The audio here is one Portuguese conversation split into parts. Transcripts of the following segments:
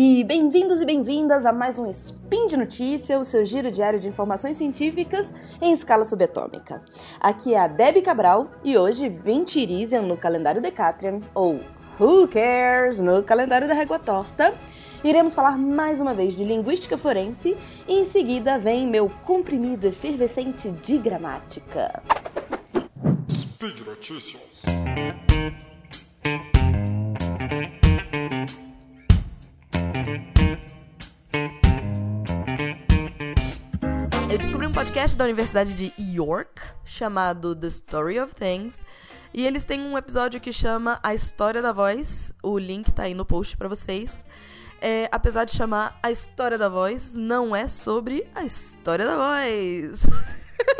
E bem-vindos e bem-vindas a mais um Spin de Notícia, o seu giro diário de informações científicas em escala subatômica. Aqui é a Debbie Cabral e hoje Ventirisian no calendário Decatrian, ou Who Cares no calendário da Régua Torta. Iremos falar mais uma vez de linguística forense e em seguida vem meu comprimido efervescente de gramática. Speed Notícias. Eu descobri um podcast da Universidade de York chamado The Story of Things e eles têm um episódio que chama A História da Voz. O link tá aí no post para vocês. É, apesar de chamar A História da Voz, não é sobre a história da voz.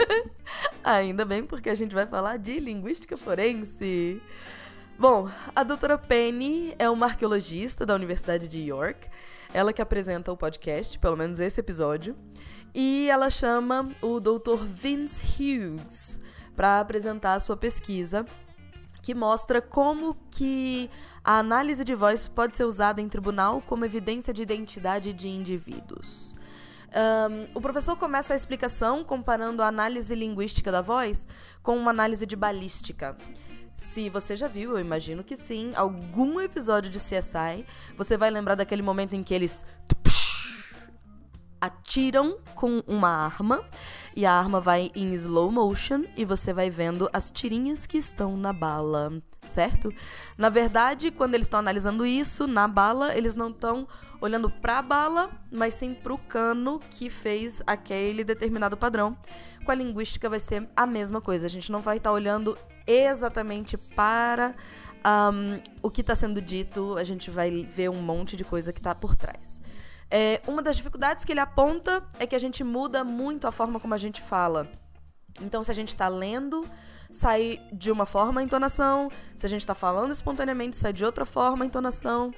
Ainda bem, porque a gente vai falar de linguística forense. Bom, a doutora Penny é uma arqueologista da Universidade de York. Ela que apresenta o podcast, pelo menos esse episódio. E ela chama o Dr. Vince Hughes para apresentar a sua pesquisa, que mostra como que a análise de voz pode ser usada em tribunal como evidência de identidade de indivíduos. Um, o professor começa a explicação comparando a análise linguística da voz com uma análise de balística. Se você já viu, eu imagino que sim, algum episódio de CSI, você vai lembrar daquele momento em que eles atiram com uma arma e a arma vai em slow motion e você vai vendo as tirinhas que estão na bala, certo? Na verdade, quando eles estão analisando isso na bala, eles não estão olhando para a bala, mas sim para o cano que fez aquele determinado padrão. Com a linguística vai ser a mesma coisa. A gente não vai estar tá olhando exatamente para um, o que está sendo dito, a gente vai ver um monte de coisa que está por trás. É, uma das dificuldades que ele aponta é que a gente muda muito a forma como a gente fala. Então, se a gente está lendo, sai de uma forma a entonação. Se a gente está falando espontaneamente, sai de outra forma a entonação.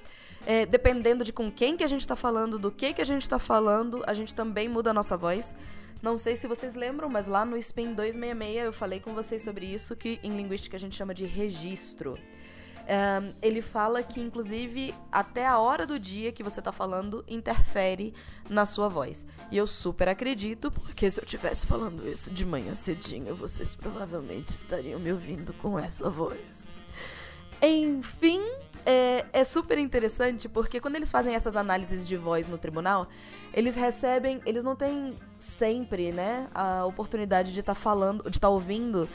É, dependendo de com quem que a gente está falando, do que que a gente está falando, a gente também muda a nossa voz. Não sei se vocês lembram, mas lá no Spin 266 eu falei com vocês sobre isso, que em linguística a gente chama de registro. Um, ele fala que, inclusive, até a hora do dia que você tá falando interfere na sua voz. E eu super acredito, porque se eu tivesse falando isso de manhã cedinho, vocês provavelmente estariam me ouvindo com essa voz. Enfim, é, é, super interessante porque quando eles fazem essas análises de voz no tribunal, eles recebem, eles não têm sempre, né, a oportunidade de estar tá falando, de estar tá ouvindo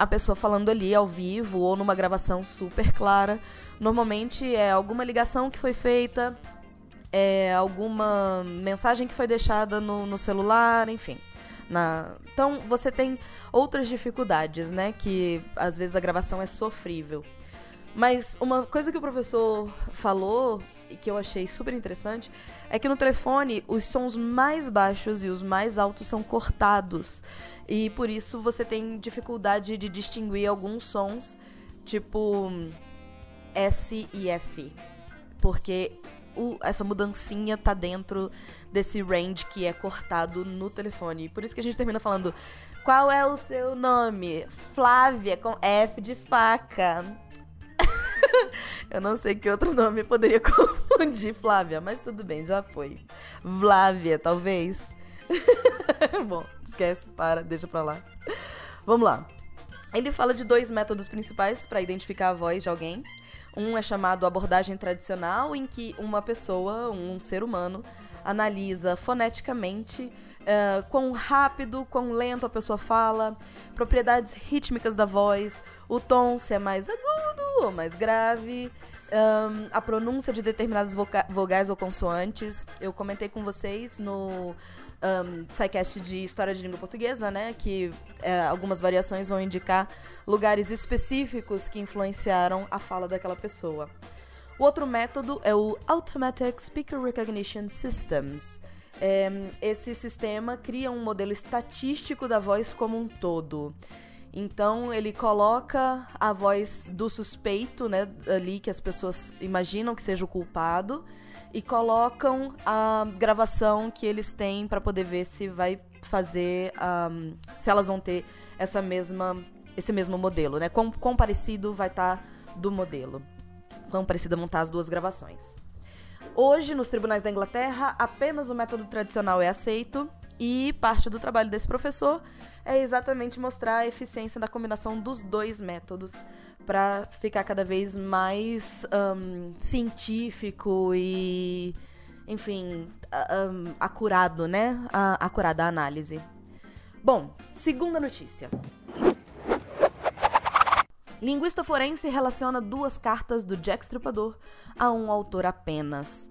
a pessoa falando ali ao vivo ou numa gravação super clara. Normalmente é alguma ligação que foi feita, é alguma mensagem que foi deixada no, no celular, enfim. Na... Então você tem outras dificuldades, né? Que às vezes a gravação é sofrível. Mas uma coisa que o professor falou e que eu achei super interessante é que no telefone os sons mais baixos e os mais altos são cortados. E por isso você tem dificuldade de distinguir alguns sons, tipo S e F. Porque o, essa mudancinha tá dentro desse range que é cortado no telefone. Por isso que a gente termina falando: Qual é o seu nome? Flávia, com F de faca. eu não sei que outro nome poderia confundir Flávia, mas tudo bem, já foi. Flávia, talvez. Bom, esquece, para, deixa pra lá. Vamos lá. Ele fala de dois métodos principais para identificar a voz de alguém. Um é chamado abordagem tradicional, em que uma pessoa, um ser humano, analisa foneticamente uh, quão rápido, quão lento a pessoa fala, propriedades rítmicas da voz, o tom se é mais agudo ou mais grave, um, a pronúncia de determinadas vogais ou consoantes. Eu comentei com vocês no um, SciCast de História de Língua Portuguesa, né? Que é, algumas variações vão indicar lugares específicos que influenciaram a fala daquela pessoa. O outro método é o Automatic Speaker Recognition Systems. É, esse sistema cria um modelo estatístico da voz como um todo. Então ele coloca a voz do suspeito, né, ali que as pessoas imaginam que seja o culpado, e colocam a gravação que eles têm para poder ver se vai fazer, um, se elas vão ter essa mesma, esse mesmo modelo, né? Quão, quão parecido vai estar tá do modelo quão parecida montar as duas gravações. Hoje, nos tribunais da Inglaterra, apenas o método tradicional é aceito e parte do trabalho desse professor é exatamente mostrar a eficiência da combinação dos dois métodos para ficar cada vez mais um, científico e, enfim, um, acurado, né? A, acurada a análise. Bom, segunda notícia. Linguista forense relaciona duas cartas do Jack Stripador a um autor apenas.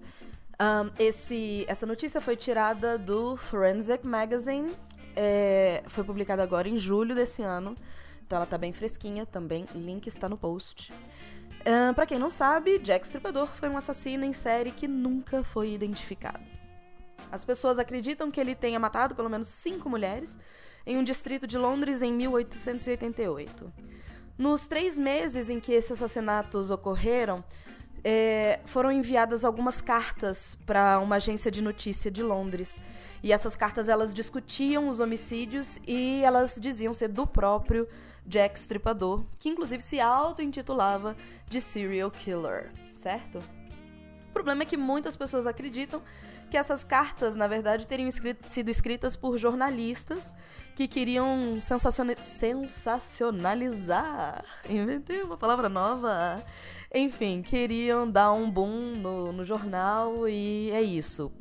Um, esse, essa notícia foi tirada do Forensic Magazine, é, foi publicada agora em julho desse ano, então ela tá bem fresquinha também. Link está no post. Um, para quem não sabe, Jack Stripador foi um assassino em série que nunca foi identificado. As pessoas acreditam que ele tenha matado pelo menos cinco mulheres em um distrito de Londres em 1888. Nos três meses em que esses assassinatos ocorreram, é, foram enviadas algumas cartas para uma agência de notícia de Londres. E essas cartas elas discutiam os homicídios e elas diziam ser do próprio Jack Stripador, que inclusive se auto-intitulava de serial killer, certo? O problema é que muitas pessoas acreditam que essas cartas, na verdade, teriam escrito, sido escritas por jornalistas que queriam sensacionalizar. Inventei uma palavra nova. Enfim, queriam dar um boom no, no jornal e é isso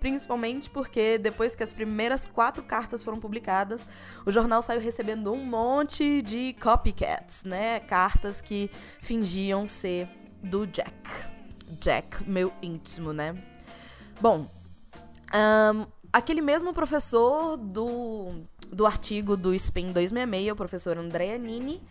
principalmente porque depois que as primeiras quatro cartas foram publicadas, o jornal saiu recebendo um monte de copycats, né? Cartas que fingiam ser do Jack. Jack, meu íntimo, né? Bom, um, aquele mesmo professor do, do artigo do SPIN 266, o professor Andrea Nini,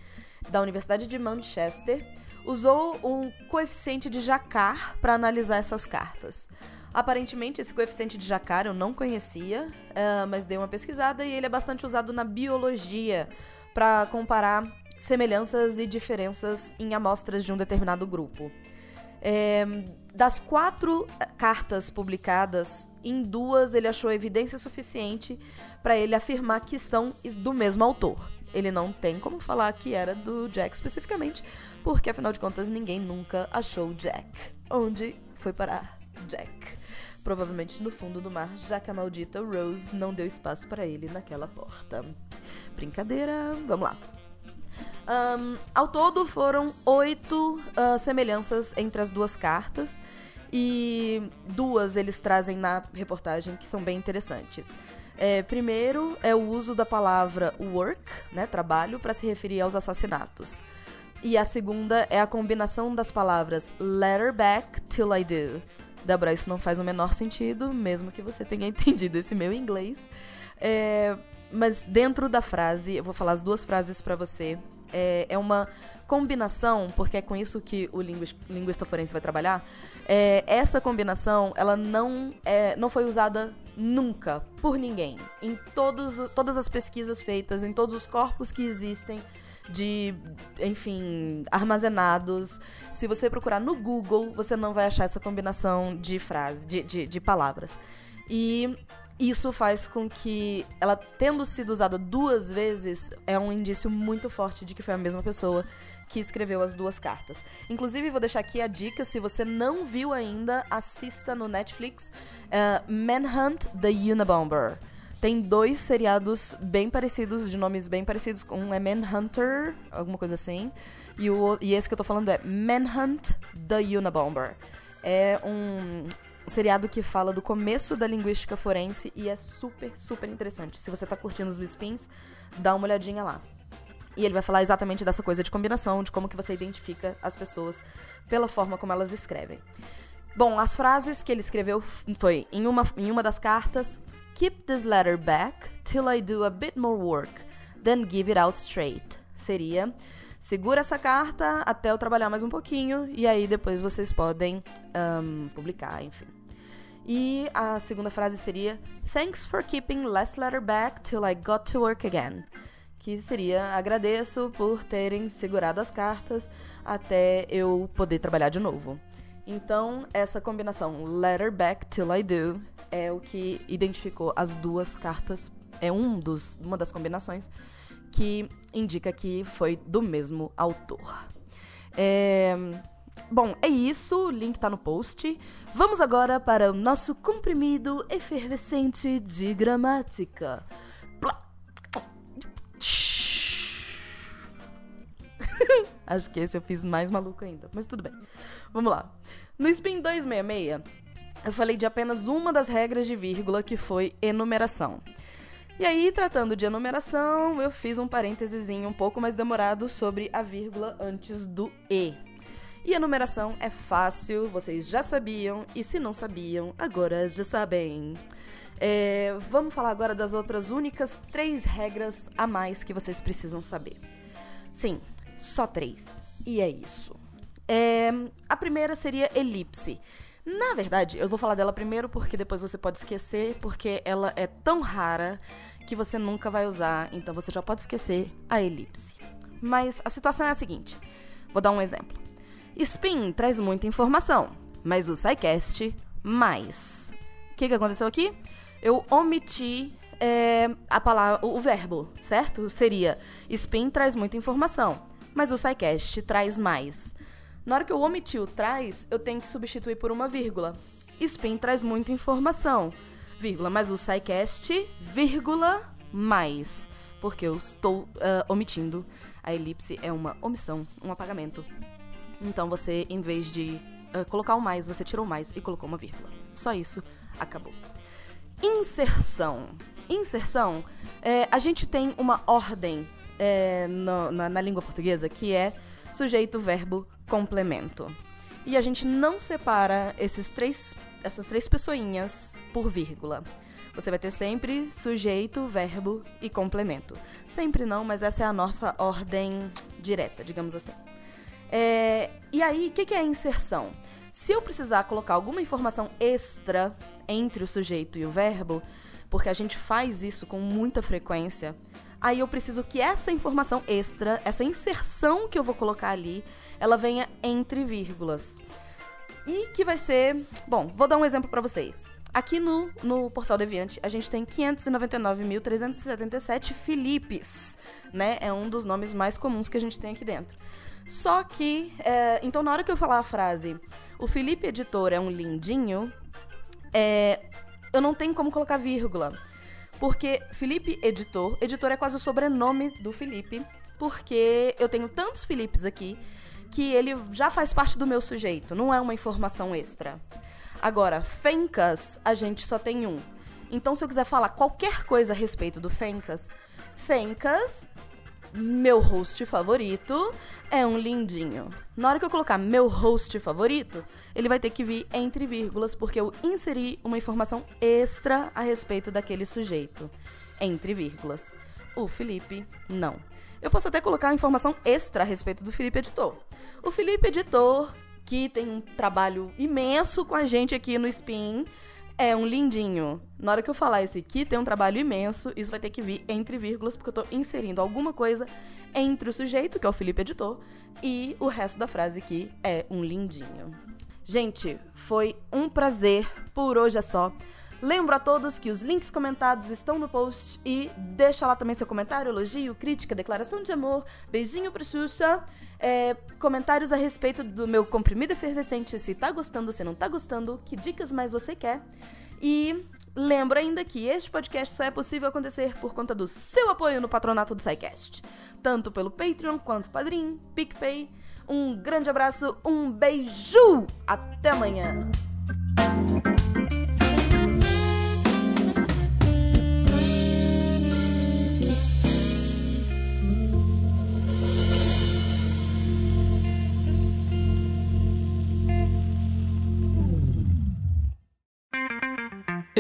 da Universidade de Manchester, usou um coeficiente de Jacquard para analisar essas cartas. Aparentemente, esse coeficiente de Jacquard eu não conhecia, uh, mas dei uma pesquisada e ele é bastante usado na biologia para comparar semelhanças e diferenças em amostras de um determinado grupo. É, das quatro eh, cartas publicadas, em duas ele achou evidência suficiente para ele afirmar que são do mesmo autor. Ele não tem como falar que era do Jack especificamente, porque afinal de contas ninguém nunca achou Jack. Onde foi parar Jack? Provavelmente no fundo do mar, já que a maldita Rose não deu espaço para ele naquela porta. Brincadeira, vamos lá. Um, ao todo foram oito uh, semelhanças entre as duas cartas e duas eles trazem na reportagem que são bem interessantes. É, primeiro é o uso da palavra work, né, trabalho, para se referir aos assassinatos. E a segunda é a combinação das palavras letter back till I do. Débora, isso não faz o menor sentido, mesmo que você tenha entendido esse meu inglês. É, mas dentro da frase, eu vou falar as duas frases para você é, é uma combinação, porque é com isso que o linguista forense vai trabalhar, é, essa combinação, ela não, é, não foi usada nunca por ninguém. Em todos, todas as pesquisas feitas, em todos os corpos que existem de, enfim, armazenados. Se você procurar no Google, você não vai achar essa combinação de frases, de, de, de palavras. E isso faz com que ela tendo sido usada duas vezes é um indício muito forte de que foi a mesma pessoa que escreveu as duas cartas. Inclusive, vou deixar aqui a dica: se você não viu ainda, assista no Netflix uh, Manhunt the Unabomber. Tem dois seriados bem parecidos, de nomes bem parecidos. Um é Manhunter, alguma coisa assim. E, o, e esse que eu tô falando é Manhunt the Unabomber. É um seriado que fala do começo da linguística forense e é super, super interessante. Se você tá curtindo os spins, dá uma olhadinha lá. E ele vai falar exatamente dessa coisa de combinação, de como que você identifica as pessoas pela forma como elas escrevem. Bom, as frases que ele escreveu foi em uma, em uma das cartas: Keep this letter back till I do a bit more work, then give it out straight. Seria segura essa carta até eu trabalhar mais um pouquinho e aí depois vocês podem um, publicar, enfim. E a segunda frase seria Thanks for keeping less letter back till I got to work again. Que seria agradeço por terem segurado as cartas até eu poder trabalhar de novo. Então, essa combinação letter back till I do é o que identificou as duas cartas, é um dos, uma das combinações que indica que foi do mesmo autor. É, bom, é isso. O link tá no post. Vamos agora para o nosso comprimido efervescente de gramática. Acho que esse eu fiz mais maluco ainda, mas tudo bem. Vamos lá. No Spin 266, eu falei de apenas uma das regras de vírgula, que foi enumeração. E aí, tratando de enumeração, eu fiz um parênteses um pouco mais demorado sobre a vírgula antes do E. E enumeração é fácil, vocês já sabiam, e se não sabiam, agora já sabem. É, vamos falar agora das outras únicas três regras a mais que vocês precisam saber. Sim, só três. E é isso. É, a primeira seria elipse. Na verdade, eu vou falar dela primeiro porque depois você pode esquecer, porque ela é tão rara que você nunca vai usar, então você já pode esquecer a elipse. Mas a situação é a seguinte: vou dar um exemplo. Spin traz muita informação, mas o SciCast mais. O que, que aconteceu aqui? Eu omiti é, a palavra, o verbo, certo? Seria Spin traz muita informação, mas o SciCast traz mais. Na hora que eu omiti o traz, eu tenho que substituir por uma vírgula. Spin traz muita informação, vírgula, mas o SciCast, vírgula, mais. Porque eu estou ah, omitindo. A elipse é uma omissão, um apagamento. Então você, em vez de ah, colocar o mais, você tirou o mais e colocou uma vírgula. Só isso, acabou. Inserção. Inserção, é, a gente tem uma ordem é, no- na, na língua portuguesa que é sujeito, verbo, complemento. E a gente não separa esses três, essas três pessoinhas por vírgula. Você vai ter sempre sujeito, verbo e complemento. Sempre não, mas essa é a nossa ordem direta, digamos assim. É, e aí, o que, que é inserção? Se eu precisar colocar alguma informação extra entre o sujeito e o verbo, porque a gente faz isso com muita frequência, aí eu preciso que essa informação extra, essa inserção que eu vou colocar ali, ela venha entre vírgulas. E que vai ser. Bom, vou dar um exemplo pra vocês. Aqui no, no Portal Deviante, a gente tem 599.377 Filipes, né? É um dos nomes mais comuns que a gente tem aqui dentro. Só que, é, então na hora que eu falar a frase, o Felipe Editor é um lindinho, é, eu não tenho como colocar vírgula. Porque Felipe Editor, editor é quase o sobrenome do Felipe, porque eu tenho tantos Filipes aqui que ele já faz parte do meu sujeito, não é uma informação extra. Agora, Fencas, a gente só tem um. Então, se eu quiser falar qualquer coisa a respeito do Fencas, Fencas, meu host favorito, é um lindinho. Na hora que eu colocar meu host favorito, ele vai ter que vir entre vírgulas, porque eu inseri uma informação extra a respeito daquele sujeito. Entre vírgulas. O Felipe, não. Eu posso até colocar uma informação extra a respeito do Felipe Editor. O Felipe Editor, que tem um trabalho imenso com a gente aqui no Spin, é um lindinho. Na hora que eu falar esse aqui, tem um trabalho imenso, isso vai ter que vir entre vírgulas, porque eu tô inserindo alguma coisa entre o sujeito, que é o Felipe Editor, e o resto da frase que é um lindinho. Gente, foi um prazer. Por hoje é só. Lembro a todos que os links comentados estão no post e deixa lá também seu comentário, elogio, crítica, declaração de amor, beijinho pro Xuxa, é, comentários a respeito do meu comprimido efervescente, se tá gostando, se não tá gostando, que dicas mais você quer. E lembro ainda que este podcast só é possível acontecer por conta do seu apoio no patronato do SciCast, tanto pelo Patreon quanto Padrim, PicPay. Um grande abraço, um beijo! Até amanhã!